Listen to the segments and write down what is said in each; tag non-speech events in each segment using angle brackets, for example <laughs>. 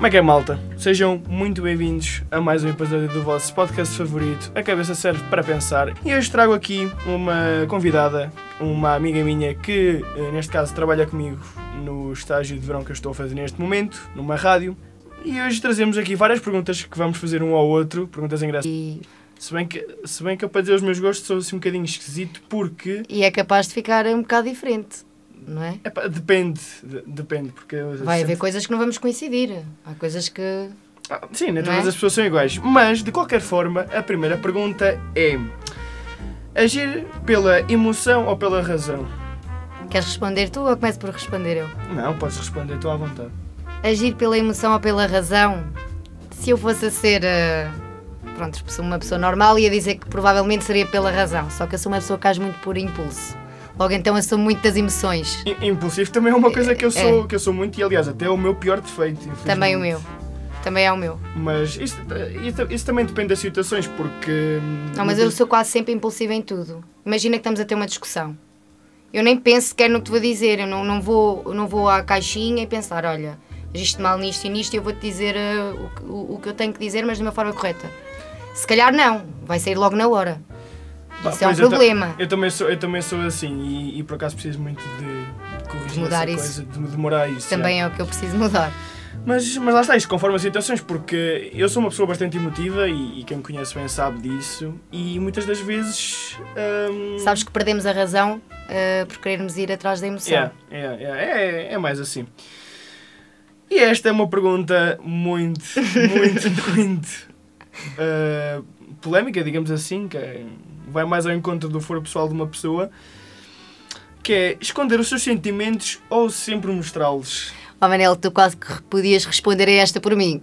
Como é que é, malta? Sejam muito bem-vindos a mais um episódio do vosso podcast favorito, A Cabeça Serve para Pensar. E hoje trago aqui uma convidada, uma amiga minha que, eh, neste caso, trabalha comigo no estágio de verão que eu estou a fazer neste momento, numa rádio. E hoje trazemos aqui várias perguntas que vamos fazer um ao outro, perguntas engraçadas. E, Se bem que, se bem que eu, para dizer os meus gostos, sou assim um bocadinho esquisito, porque. e é capaz de ficar um bocado diferente, não é? Epá, depende, de- depende, porque. Vai haver sempre- coisas que não vamos coincidir. Há coisas que. Ah, Sim, nem todas é? as pessoas são iguais. Mas, de qualquer forma, a primeira pergunta é: agir pela emoção ou pela razão? Queres responder tu ou começo por responder eu? Não, podes responder, estou à vontade. Agir pela emoção ou pela razão? Se eu fosse a ser. eh, Pronto, uma pessoa normal ia dizer que provavelmente seria pela razão. Só que eu sou uma pessoa que age muito por impulso. Logo então eu sou muito das emoções. I- Impulsivo também é uma coisa que eu É. sou, que eu sou muito, e aliás, até é o meu pior defeito. Também o meu. Também é o meu. Mas isso, isso, isso também depende das situações, porque. Não, mas eu sou quase sempre impulsiva em tudo. Imagina que estamos a ter uma discussão. Eu nem penso sequer no que te vou dizer. Eu não, não, vou, não vou à caixinha e pensar, olha, agiste mal nisto e nisto e eu vou-te dizer eh, o, que- o, o que eu tenho que dizer, mas de uma forma correta. Se calhar não. Vai sair logo na hora. Isso é um pois, eu problema. Eu, também sou, eu também sou assim, e, e por acaso preciso muito de, de corrigir Mudar essa isso. coisa, de demorar isso. Também é o que eu preciso mudar. Mas, mas lá está, isto conforme as situações, porque eu sou uma pessoa bastante emotiva e, e quem me conhece bem sabe disso, e muitas das vezes. hum, Sabes que perdemos a razão eh, por querermos ir atrás da emoção. yeah, yeah, yeah, é, é mais assim. E esta é uma pergunta muito, muito, <laughs> muito uh, polémica, digamos assim, que vai mais ao encontro do foro pessoal de uma pessoa, que é esconder os seus sentimentos ou sempre mostrá-los. Oh Manel, tu quase que podias responder a esta por mim.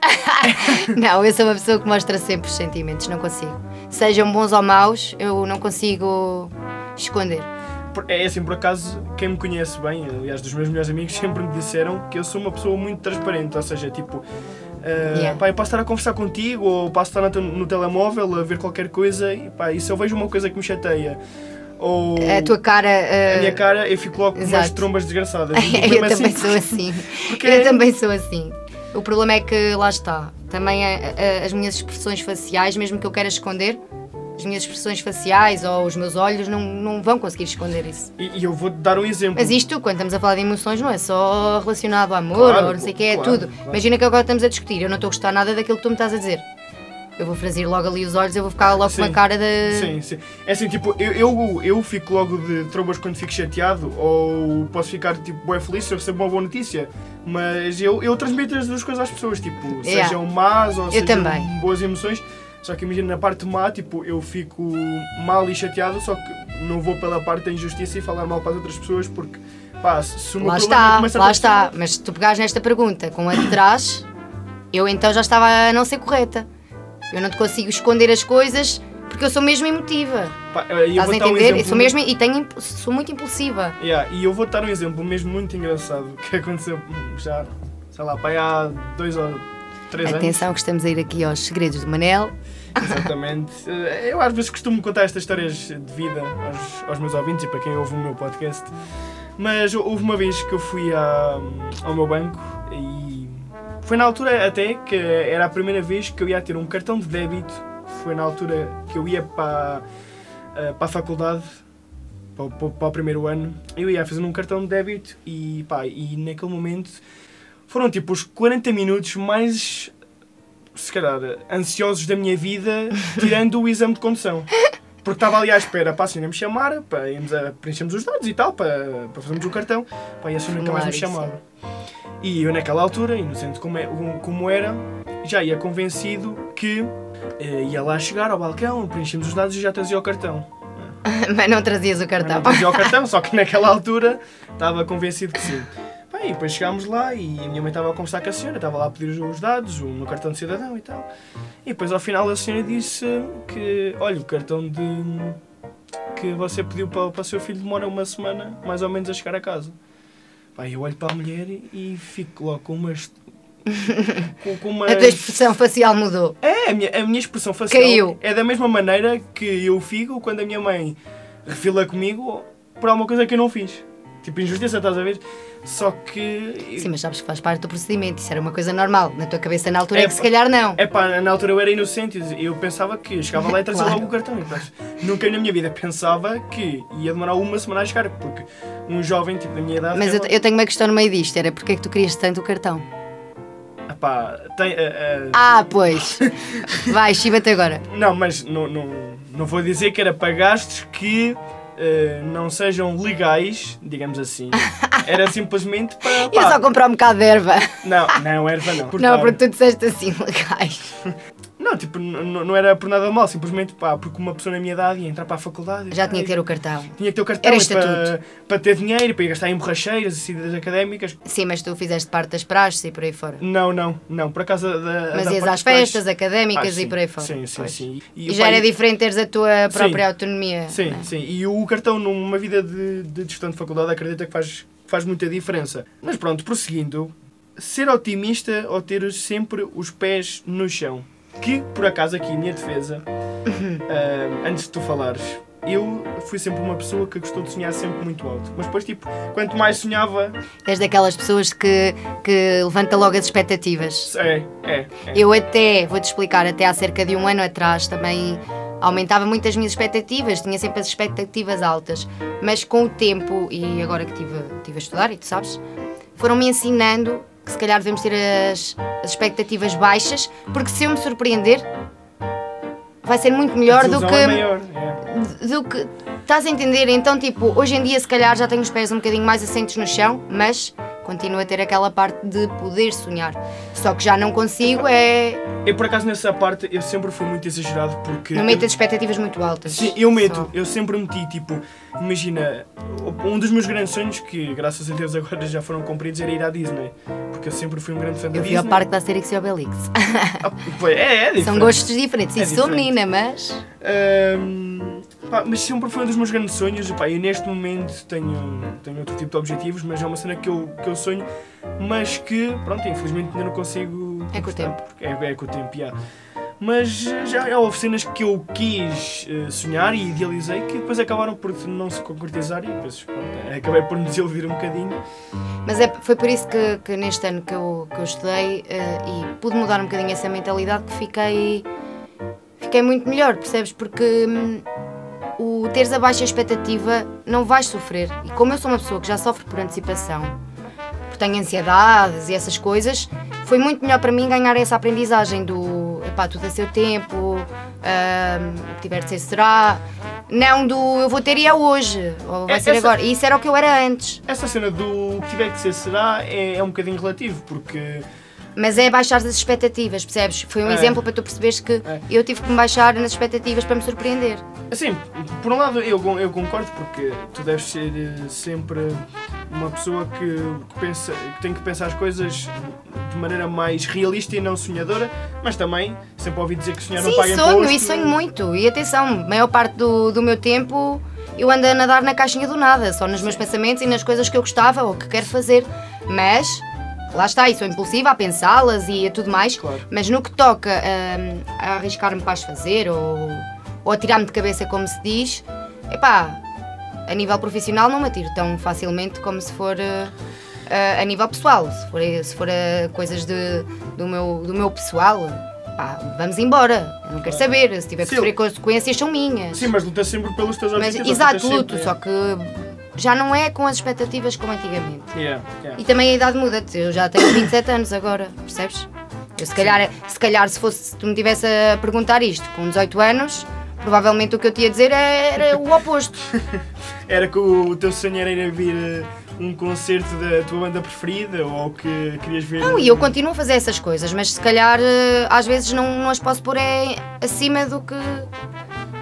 <laughs> não, eu sou uma pessoa que mostra sempre os sentimentos, não consigo. Sejam bons ou maus, eu não consigo esconder. É assim, por acaso, quem me conhece bem, aliás, dos meus melhores amigos, <laughs> sempre me disseram que eu sou uma pessoa muito transparente, ou seja, tipo, ah, Yeah. pá, eu posso estar a conversar contigo ou posso estar no, no telemóvel a ver qualquer coisa e, pá, e se eu vejo uma coisa que me chateia ou A tua cara. a eh, minha cara, eu fico logo com umas exato. trombas desgraçadas. <laughs> Eu é também assim, sou assim. porque- Eu também sou assim. O problema é que lá está. Também eh, eh, as minhas expressões faciais, mesmo que eu queira esconder, as minhas expressões faciais ou os meus olhos não, não vão conseguir esconder isso. E, e eu vou-te dar um exemplo. Mas isto, quando estamos a falar de emoções, não é só relacionado ao amor Claro, ou não sei o que, é claro, tudo. claro. Imagina que agora estamos a discutir, eu não estou a gostar nada daquilo que tu me estás a dizer. Eu vou franzir logo ali os olhos, eu vou ficar logo com Sim. uma cara de. Sim, sim. É assim, tipo, eu, eu, eu fico logo de trombas quando fico chateado, ou posso ficar, tipo, bem feliz se eu recebo uma boa notícia. Mas eu, eu transmito as duas coisas às pessoas, tipo, Yeah. sejam más ou Eu sejam também. boas emoções. Só que imagina, na parte má, tipo, eu fico mal e chateado, só que não vou pela parte da injustiça e falar mal para as outras pessoas, porque, pá, se o meu Lá está, lá está. pessoa- Mas se tu pegares nesta pergunta com a de trás, eu então já estava a não ser correta. Eu não te consigo esconder as coisas porque eu sou mesmo emotiva. Pá, eu Estás a um entender? exemplo eu sou mesmo e tenho, sou muito impulsiva. Yeah, e eu vou dar um exemplo mesmo muito engraçado <laughs> que aconteceu já, sei lá, pá, há dois ou três anos. Atenção que estamos a ir aqui aos segredos do Manel. Exatamente. <laughs> Eh, Eu às vezes costumo contar estas histórias de vida aos, aos meus ouvintes e para quem ouve o meu podcast. Mas houve uma vez que eu fui à- ao meu banco e foi na altura até que era a primeira vez que eu ia ter um cartão de débito. Foi na altura que eu ia para, eh, para a faculdade, para, o- primeiro ano. Eu ia fazer um cartão de débito e, pá, e naquele momento foram tipo os 40 minutos mais se calhar, ansiosos da minha vida, <laughs> tirando o exame de condução. Porque estava ali à espera para a senhora me chamar, para irmos a preenchermos os dados e tal, para, para fazermos o cartão, para e a senhora nunca mais me chamava. E eu naquela altura, inocente como, é, como era, já ia convencido que eh, ia lá chegar ao balcão, preenchemos os dados e já trazia o cartão. <laughs> Mas não trazias o Mas cartão. Não trazia o cartão, só que naquela altura estava convencido que sim. Bem, e depois chegámos lá e a minha mãe estava a conversar com a senhora, estava lá a pedir os dados, o meu cartão de cidadão e tal. E depois ao final a senhora disse que, olha, o cartão de que você pediu para, para o seu filho demora uma semana mais ou menos a chegar a casa. Pai, eu olho para a mulher e fico logo com umas. <laughs> com, com umas A tua expressão facial mudou. é, a minha, a minha expressão facial Caiu. é da mesma maneira que eu fico quando a minha mãe refila comigo por alguma coisa que eu não fiz. Tipo, injustiça, estás a ver? Só que. Sim, mas sabes que faz parte do procedimento, isso era uma coisa normal. Na tua cabeça na altura é, É, que se calhar não. É pá, na altura eu era inocente e eu pensava que chegava lá e trazia Claro. logo o cartão. Mas nunca na minha vida pensava que ia demorar uma semana a chegar, porque um jovem tipo da minha idade. Mas eu, eu tenho uma questão no meio disto, era porque é que tu querias tanto o cartão? Epá, tem, eh, eh, Ah, pois! <laughs> Vai, chiva-te agora. Não, mas não, não, não vou dizer que era para gastos que eh, não sejam legais, digamos assim. <laughs> Era simplesmente para. Eu pá, só comprar um bocado de erva. Não, não, erva não. Não, Cortar. porque tu disseste assim, legais. Não, tipo, não era por nada mal, simplesmente pá, porque uma pessoa na minha idade ia entrar para a faculdade. Já tinha que ter o cartão. Tinha que ter o cartão Era e para, para ter dinheiro, para ir gastar em borracheiras e cidades académicas. Sim, mas tu fizeste parte das praxes e por aí fora. Não, não, não. Por acaso da. Mas da ias às festas académicas Ah, e sim, por aí fora. Sim, sim, Pois. sim. E o já pai- era diferente teres a tua própria Sim. autonomia. Sim, sim. E o cartão numa vida de, de estudante de faculdade acredita que faz, faz muita diferença. Mas pronto, prosseguindo. Ser otimista ou ter sempre os pés no chão. Que, por acaso, aqui, minha defesa, <laughs> ah, antes de tu falares, eu fui sempre uma pessoa que gostou de sonhar sempre muito alto. Mas depois, tipo, quanto mais sonhava, És daquelas pessoas que, que levanta logo as expectativas. é, é. é. Eu até, vou-te explicar, até há cerca de um ano atrás também aumentava muito as minhas expectativas, tinha sempre as expectativas altas, mas com o tempo, e agora que estive, estive a estudar, e tu sabes, foram-me ensinando que se calhar devemos ter as, as expectativas baixas, porque se eu me surpreender, vai ser muito melhor do desilusão que é maior, é. do que. Estás a entender? Então, tipo, hoje em dia, se calhar já tenho os pés um bocadinho mais assentos no chão, mas continuo a ter aquela parte de poder sonhar. Só que já não consigo, é. Eu, por acaso, nessa parte, eu sempre fui muito exagerado porque. Não meto as expectativas muito altas. Sim, eu meto, Só. eu sempre meti, tipo, imagina, um dos meus grandes sonhos, que graças a Deus agora já foram cumpridos, era ir à Disney. Porque eu sempre fui um grande fã da Eu fui Disney. ao parque da Asterix e Obelix. Ah, é, é diferente. <laughs> São gostos diferentes. É sou diferente. menina, mas. Ahm, pá, mas sempre foi um dos meus grandes sonhos. Pá, eu neste momento tenho, tenho outro tipo de objetivos, mas é uma cena que eu, que eu sonho, mas que, pronto, infelizmente ainda não consigo. É com o tempo. É, é com o tempo, já. Mas já já houve cenas que eu quis eh, sonhar e idealizei que depois acabaram por não se concretizar e depois pronto, acabei por me desiludir um bocadinho. Mas é, foi por isso que, que neste ano que eu, que eu estudei eh, e pude mudar um bocadinho essa mentalidade que fiquei, fiquei muito melhor, percebes? Porque hum, o teres a baixa expectativa não vais sofrer. E como eu sou uma pessoa que já sofre por antecipação, porque tenho ansiedades e essas coisas, foi muito melhor para mim ganhar essa aprendizagem do epá, tudo a seu tempo, hum, o que tiver de ser será. Não do eu vou ter e é hoje, ou vai É, ser essa- agora. E isso era o que eu era antes. Essa cena do que tiver que ser será é, é um bocadinho relativo, porque Mas é baixar as expectativas, percebes? Foi um É. exemplo para tu perceberes que É. eu tive que me baixar nas expectativas para me surpreender. Assim, por um lado eu, eu concordo porque tu deves ser eh, sempre uma pessoa que, que pensa, que tem que pensar as coisas de maneira mais realista e não sonhadora, mas também sempre ouvi dizer que sonhar não Sim, paga sonho imposto. e sonho muito. E atenção, a maior parte do, do meu tempo eu ando a nadar na caixinha do nada, só nos meus pensamentos e nas coisas que eu gostava ou que quero fazer. Mas, lá está, e sou impulsiva a pensá-las e a tudo mais. Claro. Mas no que toca hum, a arriscar-me para as fazer ou, ou a tirar-me de cabeça, como se diz, epá, a nível profissional não me atiro tão facilmente como se for eh, a nível pessoal. Se for, se for coisas de, do, meu, do meu pessoal, pá, vamos embora. Eu não quero saber. Se tiver que sofrer consequências, são minhas. Sim, mas lutas sempre pelos teus Mas, objetivos. exato, luto, só que já não é com as expectativas como antigamente. Yeah, yeah. E também a idade muda, eu já tenho <coughs> 27 anos agora, percebes? Eu se calhar, se calhar se fosse, se tu me tivesse a perguntar isto com 18 anos, provavelmente o que eu te ia dizer era o oposto. <laughs> Era que o, teu sonho era ir a vir eh, um concerto da tua banda preferida ou que querias ver. Não, e eu continuo a fazer essas coisas, mas se calhar eh, às vezes não, não as posso pôr é, acima do que,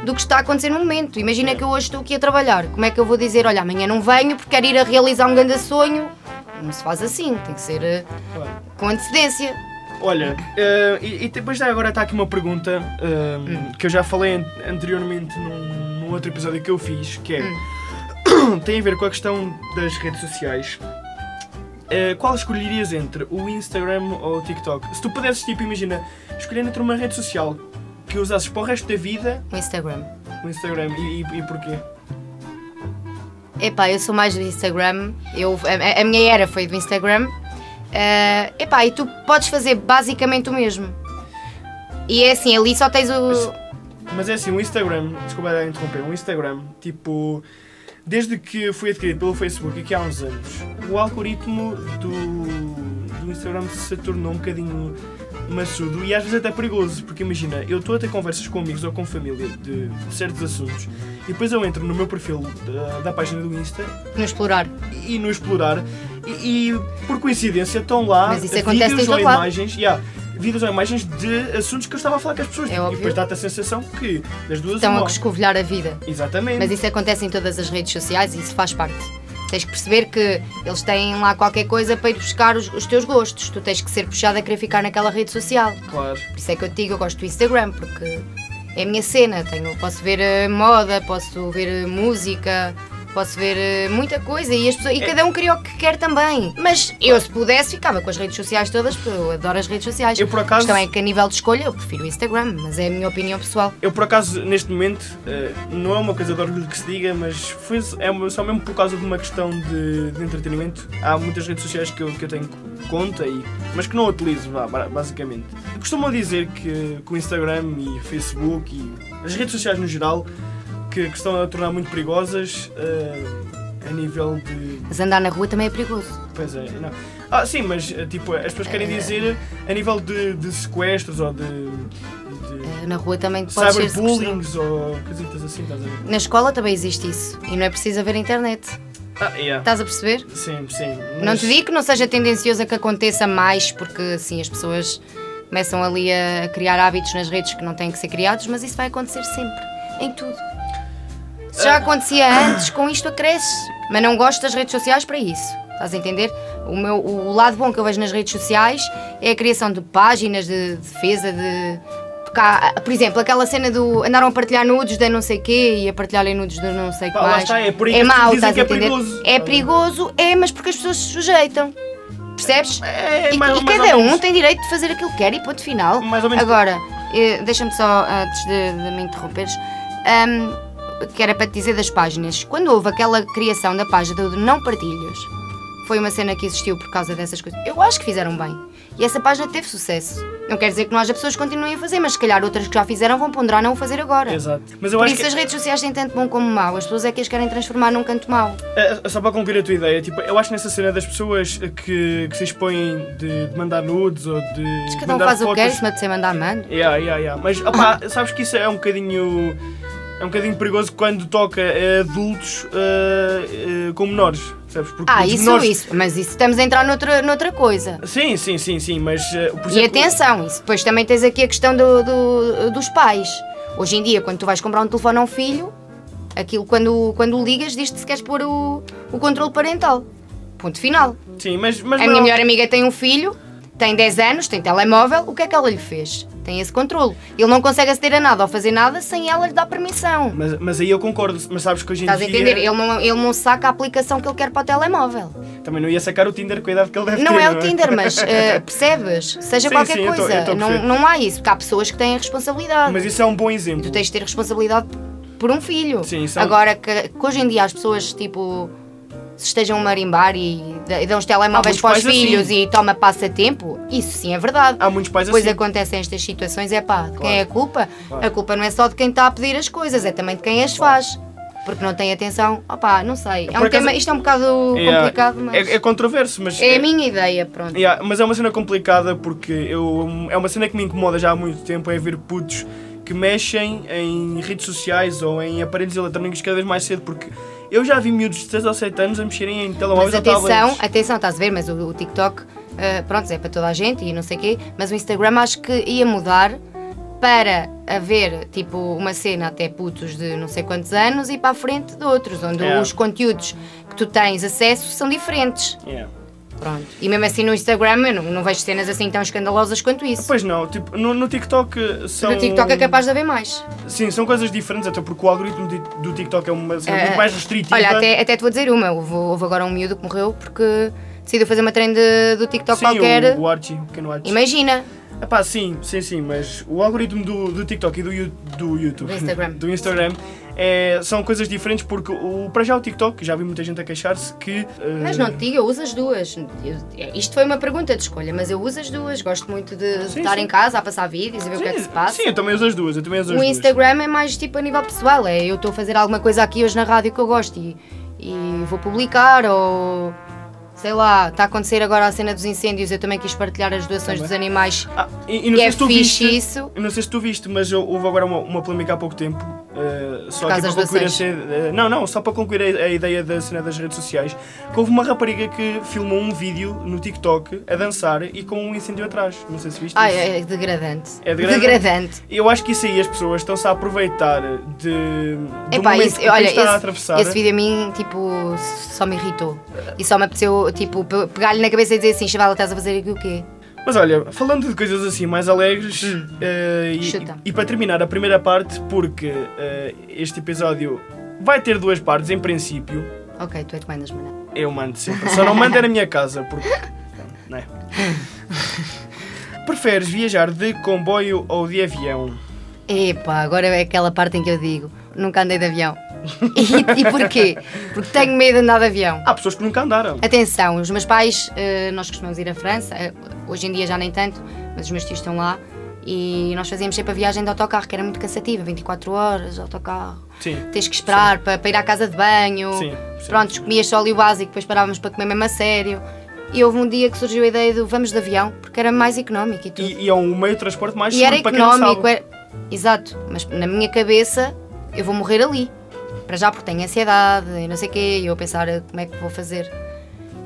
do que está a acontecer no momento. Imagina que eu hoje estou aqui a trabalhar, como é que eu vou dizer, olha, amanhã não venho porque quero ir a realizar um grande sonho? Não se faz assim, tem que ser eh, Claro. com antecedência. Olha, eh, e, e depois agora está aqui uma pergunta eh, que eu já falei an- anteriormente num, num outro episódio que eu fiz, que é <coughs> tem a ver com a questão das redes sociais. Eh, qual escolherias entre o Instagram ou o TikTok? Se tu pudesses, tipo, imagina, escolher entre uma rede social que usasses para o resto da vida, O Instagram. o Instagram, e, e, e porquê? Epá, eu sou mais do Instagram. Eu, a, a minha era foi do Instagram. Uh, epá, e tu podes fazer basicamente o mesmo. E é assim, ali só tens o. Mas é assim, o Instagram, desculpa lá interromper, o Instagram, tipo, desde que foi adquirido pelo Facebook aqui há uns anos, o algoritmo do, do Instagram se tornou um bocadinho maçudo e às vezes até perigoso, porque imagina, eu estou a ter conversas com amigos ou com família de certos assuntos e depois eu entro no meu perfil da, da página do Insta No explorar. e no explorar e, e, por coincidência estão lá vídeos ou imagens, yeah, vídeos ou imagens de assuntos que eu estava a falar com as pessoas É e depois dá-te a sensação que das duas Estão a escovilhar a vida. Exatamente. Mas isso acontece em todas as redes sociais e isso faz parte. Tens que perceber que eles têm lá qualquer coisa para ir buscar os, os teus gostos. Tu tens que ser puxado a querer ficar naquela rede social. Claro. Por isso é que eu te digo, eu gosto do Instagram, porque é a minha cena. Tenho, posso ver eh, moda, posso ver eh, música, posso ver eh, muita coisa e, as pessoas, e cada um cria o que quer também. Mas eu, se pudesse, ficava com as redes sociais todas, porque eu adoro as redes sociais. Eu, por A acaso- questão é que, a nível de escolha, eu prefiro o Instagram, mas é a minha opinião pessoal. Eu, por acaso, neste momento, eh, não é uma coisa de orgulho que se diga, mas foi, é só mesmo por causa de uma questão de, de entretenimento. Há muitas redes sociais que eu, que eu tenho conta, e, mas que não utilizo, basicamente. Costumam dizer que, que o Instagram e Facebook e as redes sociais no geral que, que estão a tornar muito perigosas eh, a nível de. Mas andar na rua também é perigoso. Pois é, não. Ah, sim, mas eh, tipo, as pessoas querem dizer a nível de, de sequestros ou de. de Eh, Na rua também pode ser cyberbullying ou coisitas assim, estás a ver? Na escola também existe isso. E não é preciso haver internet. Ah, yeah. Estás a perceber? Sim, sim. Não mas- te digo que não seja tendencioso a que aconteça mais, porque assim as pessoas começam ali a criar hábitos nas redes que não têm que ser criados, mas isso vai acontecer sempre, em tudo. Já acontecia antes, com isto acresce. Mas não gosto das redes sociais para isso. Estás a entender? O, meu, o lado bom que eu vejo nas redes sociais é a criação de páginas de defesa, de. tocar- Por exemplo, aquela cena do. andaram a partilhar nudes de não sei quê e a partilharem nudes de não sei o que mais. está, é por as mau, estás a é entender? perigoso. É perigoso, é, mas porque as pessoas se sujeitam. Percebes? É, E, mais- e mais cada um menos. tem direito de fazer aquilo que quer e ponto final. Mais ou menos. Agora, eh, deixa-me só, antes de, de me interromperes, ahm, que era para te dizer das páginas. Quando houve aquela criação da página do não partilhos, foi uma cena que existiu por causa dessas coisas. Eu acho que fizeram bem. E essa página teve sucesso. Não quer dizer que não haja pessoas que continuem a fazer, mas se calhar outras que já fizeram vão ponderar não o fazer agora. Exato. Mas eu Por acho isso que. as redes sociais têm tanto bom como mau. As pessoas é que as querem transformar num canto mau. É, Só para concluir a tua ideia, tipo, eu acho que nessa cena das pessoas que, que se expõem de, de mandar nudes ou de. Mas cada um faz o que quer, fotos. se me mandar, mando. Yeah, yeah, yeah. Mas opá, sabes que isso é um bocadinho. É um bocadinho perigoso quando toca a adultos uh, uh, com menores, sabes? Porque Ah, isso, menores... isso. Mas isso estamos a entrar noutra, noutra coisa. Sim, sim, sim, sim, mas. uh, por E exemplo- atenção, isso depois também tens aqui a questão do, do- dos pais. Hoje em dia, quando tu vais comprar um telefone a um filho, aquilo quando, quando ligas diz-te se queres pôr o, o controle parental. Ponto final. Sim, mas. mas A não- minha melhor amiga tem um filho, tem 10 anos, tem telemóvel, o que é que ela lhe fez? Tem esse controle. Ele não consegue aceder a nada ou fazer nada sem ela lhe dar permissão. Mas, mas aí eu concordo, mas sabes que hoje em Estás a dia. entender? Ele não, ele não saca a aplicação que ele quer para o telemóvel. Também não ia sacar o Tinder com a idade que ele deve Não ter. é o Tinder, mas <laughs> eh, percebes? Seja Sim, qualquer sim, eu tô- coisa. eu tô a não, não há isso, porque há pessoas que têm a responsabilidade. Mas isso é um bom exemplo. Tu tens de ter responsabilidade por um filho. Sim, isso é um- Agora, que, que hoje em dia as pessoas, tipo, se estejam a marimbar e, dão os telemóveis para os pais assim. filhos e toma passatempo, isso sim é verdade. Há muitos pais Depois assim. acontecem estas situações, é pá, de Claro. quem é a culpa? Claro. A culpa não é só de quem está a pedir as coisas, é também de quem as faz. Porque não tem atenção. Opá, não sei. É um tema, isto é um bocado Yeah, complicado, mas É, é controverso, mas. é a minha ideia, pronto. Yeah, mas é uma cena complicada porque eu, é uma cena que me incomoda já há muito tempo é ver putos que mexem em redes sociais ou em aparelhos eletrónicos cada vez mais cedo porque eu já vi miúdos de 6 ou 7 anos a mexerem em telemóveis Mas ou atenção, tablets. atenção, estás a ver, mas o, o TikTok, eh, pronto, é para toda a gente e não sei o quê, mas o Instagram acho que ia mudar para haver tipo uma cena até putos de não sei quantos anos e para a frente de outros, onde É. os conteúdos que tu tens acesso são diferentes. Yeah. Pronto. E mesmo assim no Instagram eu não, não vejo cenas assim tão escandalosas quanto isso. Pois não, tipo, no, no TikTok são. No TikTok é capaz de haver mais. Sim, são coisas diferentes, até porque o algoritmo de- do TikTok é uma cena Eh, muito mais restritiva. Olha, até, até te vou dizer uma, houve, houve agora um miúdo que morreu porque decidiu fazer uma trend do TikTok Sim, qualquer. o, o Archie, o pequeno Archie. Imagina, Epá, sim, sim, sim, mas o algoritmo do, do TikTok e do, do YouTube, Do Instagram. <laughs> do Instagram é, são coisas diferentes porque o, para já o TikTok, já vi muita gente a queixar-se que. eh, Mas não te digo, eu uso as duas. Eu- isto foi uma pergunta de escolha, mas eu uso as duas. Gosto muito de Sim, estar sim. em casa a passar vídeos e ver o que é que se passa. Sim, eu também uso as duas, eu também uso O duas. Instagram é mais tipo a nível pessoal, é eu estou a fazer alguma coisa aqui hoje na rádio que eu gosto e, e vou publicar ou sei lá, está a acontecer agora a cena dos incêndios, eu também quis partilhar as doações dos animais Ah, e, e não e sei é se tu fixe viste. isso. Não sei se tu viste, mas houve agora uma, uma polémica há pouco tempo. eh, só aqui para concluir a cena- eh, Não, não, só para concluir a, a ideia da cena das redes sociais. Que houve uma rapariga que filmou um vídeo no TikTok a dançar e com um incêndio atrás. Não sei se viste isso. é degradante. É degradante. degradante. Eu acho que isso aí as pessoas estão-se a aproveitar de, do Epá, momento isso- que olha, está a esse, atravessar. esse vídeo a mim, tipo, só me irritou. E só me apeteceu, tipo, pe- pegar-lhe na cabeça e dizer assim, chaval, estás a fazer aqui o quê? Mas olha, falando de coisas assim mais alegres, eh, e, Hum. E para terminar a primeira parte, porque eh, este episódio vai ter duas partes em princípio, Ok, tu é que mandas, mano. eu mando sempre. Só não mando é na minha casa, porque. Não é? <laughs> Preferes viajar de comboio ou de avião? Epá, agora é aquela parte em que eu digo, nunca andei de avião. E, e porquê? Porque tenho medo de andar de avião. Há pessoas que nunca andaram. Atenção, os meus pais, eh, nós costumamos ir à França, eh, hoje em dia já nem tanto, mas os meus tios estão lá e nós fazíamos sempre a viagem de autocarro, que era muito cansativa, 24 horas autocarro. Sim. Tens que esperar para, para ir à casa de banho. Sim, sim. Pronto, comias só ali o básico, depois parávamos para comer mesmo a sério. E houve um dia que surgiu a ideia do vamos de avião, porque era mais económico e tudo. E, e é um meio de transporte mais E era seguro para quem não económico, sabe. era... exato, mas na minha cabeça eu vou morrer ali. Para já porque tenho ansiedade e não sei o quê, e eu a pensar eh, como é que vou fazer.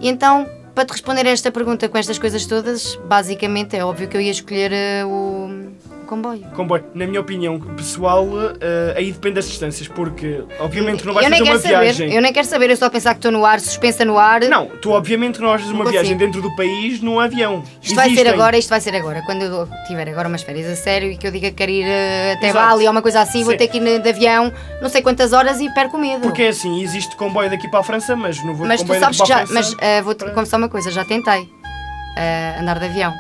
E então, para te responder a esta pergunta com estas coisas todas, basicamente é óbvio que eu ia escolher eh, o comboio. Comboio, na minha opinião pessoal, eh, aí depende das distâncias, porque obviamente não vais eu nem fazer quero uma saber, viagem. eu nem quero saber, eu só pensar que estou no ar, suspensa no ar. Não, tu obviamente não vais fazer uma viagem dentro do país num avião. Isto vai ser Existem. agora, isto vai ser agora. Quando eu tiver agora umas férias a sério e que eu diga que quero ir eh, até Exato. Bali ou uma coisa assim, vou Sim. ter que ir de avião não sei quantas horas e perco o medo. Porque é assim, existe comboio daqui para a França, mas não vou de Mas tu sabes que já. a Mas França. eh, vou-te para- confessar uma coisa, já tentei eh, andar de avião.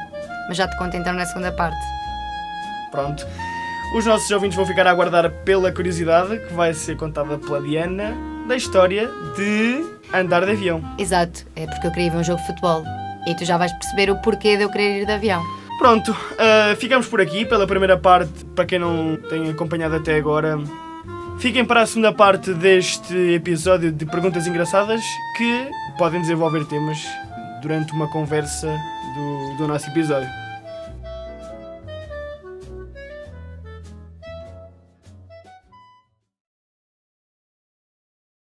Mas já te conto então na segunda parte. Pronto. Os nossos ouvintes vão ficar a aguardar pela curiosidade que vai ser contada pela Diana da história de andar de avião. Exato, é porque eu queria ver um jogo de futebol. E tu já vais perceber o porquê de eu querer ir de avião. Pronto, ah, ficamos por aqui pela primeira parte. Para quem não tem acompanhado até agora, fiquem para a segunda parte deste episódio de perguntas engraçadas que podem desenvolver temas durante uma conversa do, do nosso episódio.